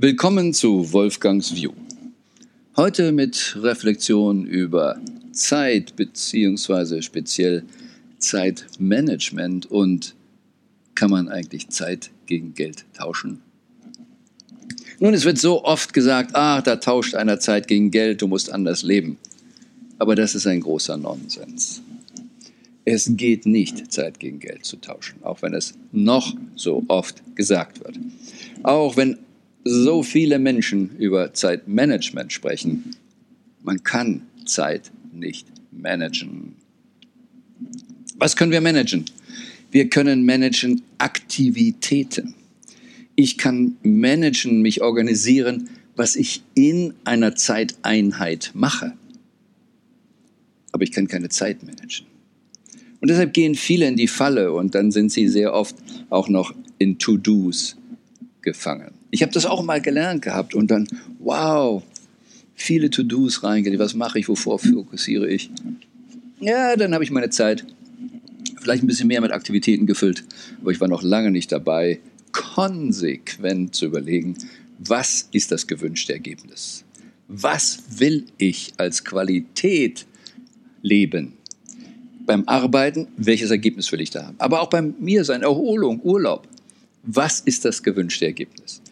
Willkommen zu Wolfgangs View. Heute mit Reflexion über Zeit beziehungsweise speziell Zeitmanagement und kann man eigentlich Zeit gegen Geld tauschen? Nun, es wird so oft gesagt, ah, da tauscht einer Zeit gegen Geld, du musst anders leben. Aber das ist ein großer Nonsens. Es geht nicht, Zeit gegen Geld zu tauschen, auch wenn es noch so oft gesagt wird. Auch wenn so viele Menschen über Zeitmanagement sprechen. Man kann Zeit nicht managen. Was können wir managen? Wir können managen Aktivitäten. Ich kann managen, mich organisieren, was ich in einer Zeiteinheit mache. Aber ich kann keine Zeit managen. Und deshalb gehen viele in die Falle und dann sind sie sehr oft auch noch in To-Dos gefangen. Ich habe das auch mal gelernt gehabt und dann, wow, viele To-Dos reingelegt. Was mache ich? Wovor fokussiere ich? Ja, dann habe ich meine Zeit vielleicht ein bisschen mehr mit Aktivitäten gefüllt, aber ich war noch lange nicht dabei, konsequent zu überlegen, was ist das gewünschte Ergebnis? Was will ich als Qualität leben? Beim Arbeiten, welches Ergebnis will ich da haben? Aber auch beim mir sein, Erholung, Urlaub. Was ist das gewünschte Ergebnis?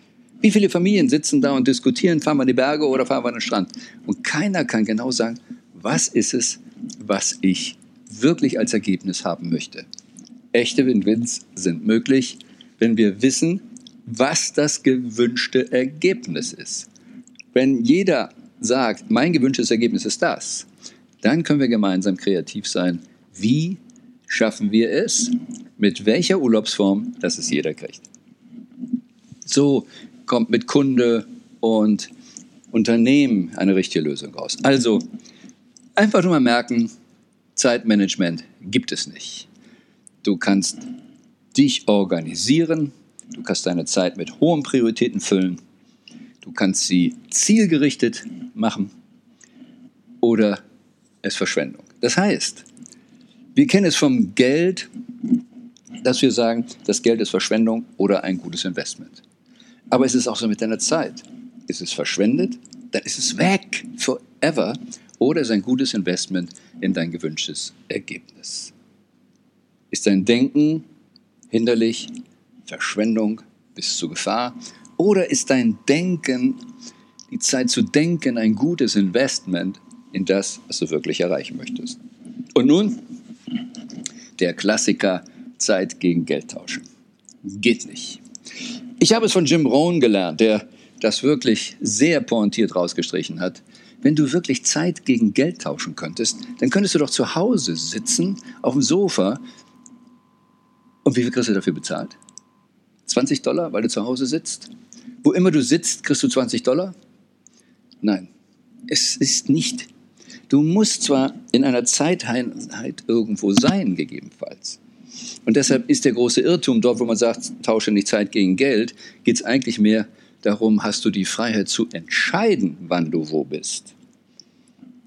Wie viele Familien sitzen da und diskutieren, fahren wir in die Berge oder fahren wir an den Strand? Und keiner kann genau sagen, was ist es, was ich wirklich als Ergebnis haben möchte. Echte Win-Wins sind möglich, wenn wir wissen, was das gewünschte Ergebnis ist. Wenn jeder sagt, mein gewünschtes Ergebnis ist das, dann können wir gemeinsam kreativ sein. Wie schaffen wir es? Mit welcher Urlaubsform, dass es jeder kriegt? So kommt mit Kunde und Unternehmen eine richtige Lösung raus. Also einfach nur mal merken, Zeitmanagement gibt es nicht. Du kannst dich organisieren, du kannst deine Zeit mit hohen Prioritäten füllen, du kannst sie zielgerichtet machen oder es Verschwendung. Das heißt, wir kennen es vom Geld, dass wir sagen, das Geld ist Verschwendung oder ein gutes Investment. Aber es ist auch so mit deiner Zeit. Ist es verschwendet, dann ist es weg, forever oder ist ein gutes Investment in dein gewünschtes Ergebnis. Ist dein Denken hinderlich, Verschwendung bis zur Gefahr? Oder ist dein Denken, die Zeit zu denken, ein gutes Investment in das, was du wirklich erreichen möchtest? Und nun der Klassiker Zeit gegen Geld tauschen. Geht nicht. Ich habe es von Jim Rohn gelernt, der das wirklich sehr pointiert rausgestrichen hat. Wenn du wirklich Zeit gegen Geld tauschen könntest, dann könntest du doch zu Hause sitzen, auf dem Sofa. Und wie viel kriegst du dafür bezahlt? 20 Dollar, weil du zu Hause sitzt? Wo immer du sitzt, kriegst du 20 Dollar? Nein, es ist nicht. Du musst zwar in einer Zeiteinheit irgendwo sein, gegebenenfalls. Und deshalb ist der große Irrtum dort, wo man sagt, tausche nicht Zeit gegen Geld, geht es eigentlich mehr Darum hast du die Freiheit zu entscheiden, wann du wo bist.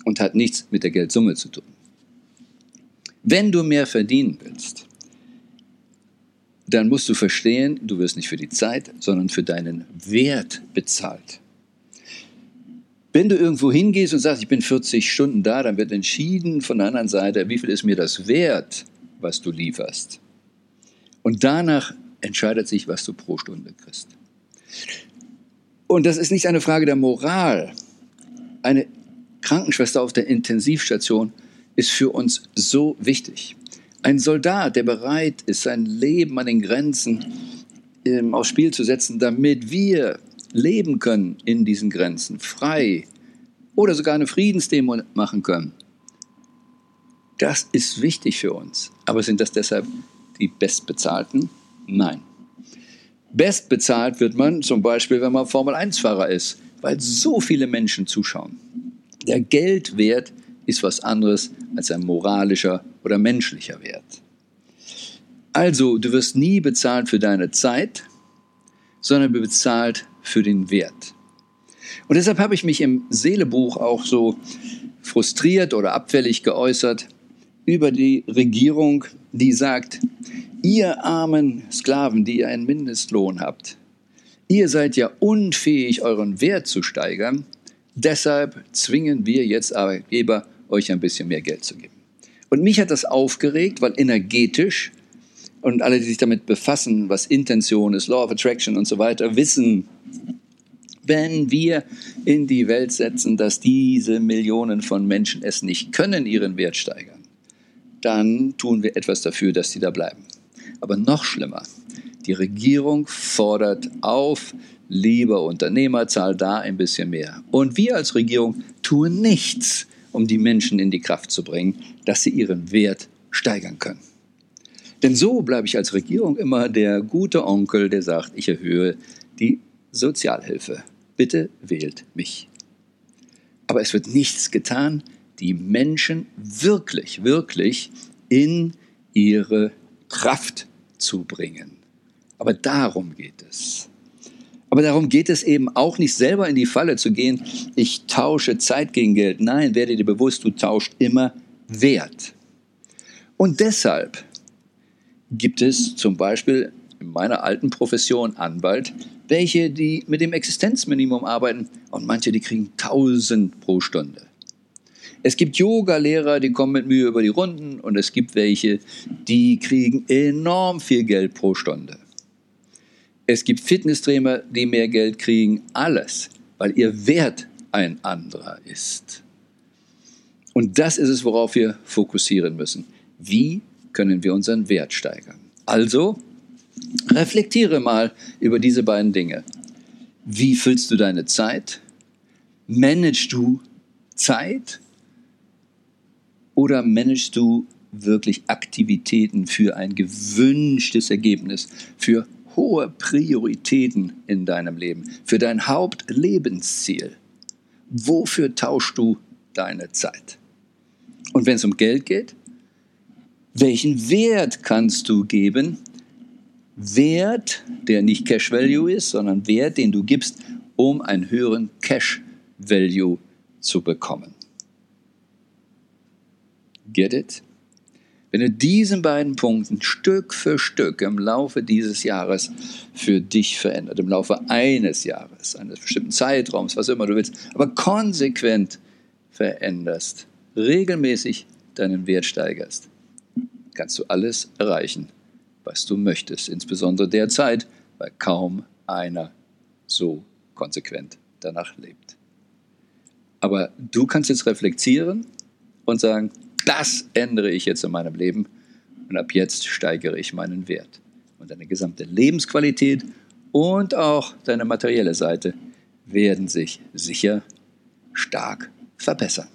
Und hat nichts mit der Geldsumme zu tun. Wenn du mehr verdienen willst, dann musst du verstehen, du wirst nicht für die Zeit, sondern für deinen Wert bezahlt. Wenn du irgendwo hingehst und sagst, ich bin 40 Stunden da, dann wird entschieden von der anderen Seite, wie viel ist mir das wert, was du lieferst. Und danach entscheidet sich, was du pro Stunde kriegst. Und das ist nicht eine Frage der Moral. Eine Krankenschwester auf der Intensivstation ist für uns so wichtig. Ein Soldat, der bereit ist, sein Leben an den Grenzen ähm, aufs Spiel zu setzen, damit wir leben können in diesen Grenzen, frei oder sogar eine Friedensdemo machen können. Das ist wichtig für uns. Aber sind das deshalb die Bestbezahlten? Nein. Bestbezahlt wird man zum Beispiel, wenn man Formel-1-Fahrer ist, weil so viele Menschen zuschauen. Der Geldwert ist was anderes als ein moralischer oder menschlicher Wert. Also, du wirst nie bezahlt für deine Zeit, sondern bezahlt für den Wert. Und deshalb habe ich mich im Seelebuch auch so frustriert oder abfällig geäußert über die Regierung, die sagt, ihr armen Sklaven, die ihr einen Mindestlohn habt, Ihr seid ja unfähig, euren Wert zu steigern. Deshalb zwingen wir jetzt Arbeitgeber, euch ein bisschen mehr Geld zu geben. Und mich hat das aufgeregt, weil energetisch und alle, die sich damit befassen, was Intention ist, Law of Attraction und so weiter, wissen, wenn wir in die Welt setzen, dass diese Millionen von Menschen es nicht können, ihren Wert steigern, dann tun wir etwas dafür, dass sie da bleiben. Aber noch schlimmer, die Regierung fordert auf, lieber Unternehmer, zahl da ein bisschen mehr. Und wir als Regierung tun nichts, um die Menschen in die Kraft zu bringen, dass sie ihren Wert steigern können. Denn so bleibe ich als Regierung immer der gute Onkel, der sagt, ich erhöhe die Sozialhilfe. Bitte wählt mich. Aber es wird nichts getan, die Menschen wirklich, wirklich in ihre Kraft zu bringen. Aber darum geht es. Aber darum geht es eben auch nicht selber in die Falle zu gehen, ich tausche Zeit gegen Geld. Nein, werde dir bewusst, du tauscht immer Wert. Und deshalb gibt es zum Beispiel in meiner alten Profession Anwalt, welche die mit dem Existenzminimum arbeiten und manche, die kriegen 1000 pro Stunde. Es gibt Yoga-Lehrer, die kommen mit Mühe über die Runden und es gibt welche, die kriegen enorm viel Geld pro Stunde. Es gibt Fitnesstrainer, die mehr Geld kriegen, alles, weil ihr Wert ein anderer ist. Und das ist es, worauf wir fokussieren müssen. Wie können wir unseren Wert steigern? Also, reflektiere mal über diese beiden Dinge. Wie füllst du deine Zeit? Managst du Zeit? Oder managst du wirklich Aktivitäten für ein gewünschtes Ergebnis, für hohe Prioritäten in deinem Leben, für dein Hauptlebensziel. Wofür tauschst du deine Zeit? Und wenn es um Geld geht, welchen Wert kannst du geben? Wert, der nicht Cash Value ist, sondern Wert, den du gibst, um einen höheren Cash Value zu bekommen. Get it? Wenn du diesen beiden Punkten Stück für Stück im Laufe dieses Jahres für dich verändert, im Laufe eines Jahres, eines bestimmten Zeitraums, was immer du willst, aber konsequent veränderst, regelmäßig deinen Wert steigerst, kannst du alles erreichen, was du möchtest, insbesondere derzeit, weil kaum einer so konsequent danach lebt. Aber du kannst jetzt reflektieren und sagen, das ändere ich jetzt in meinem Leben und ab jetzt steigere ich meinen Wert. Und deine gesamte Lebensqualität und auch deine materielle Seite werden sich sicher stark verbessern.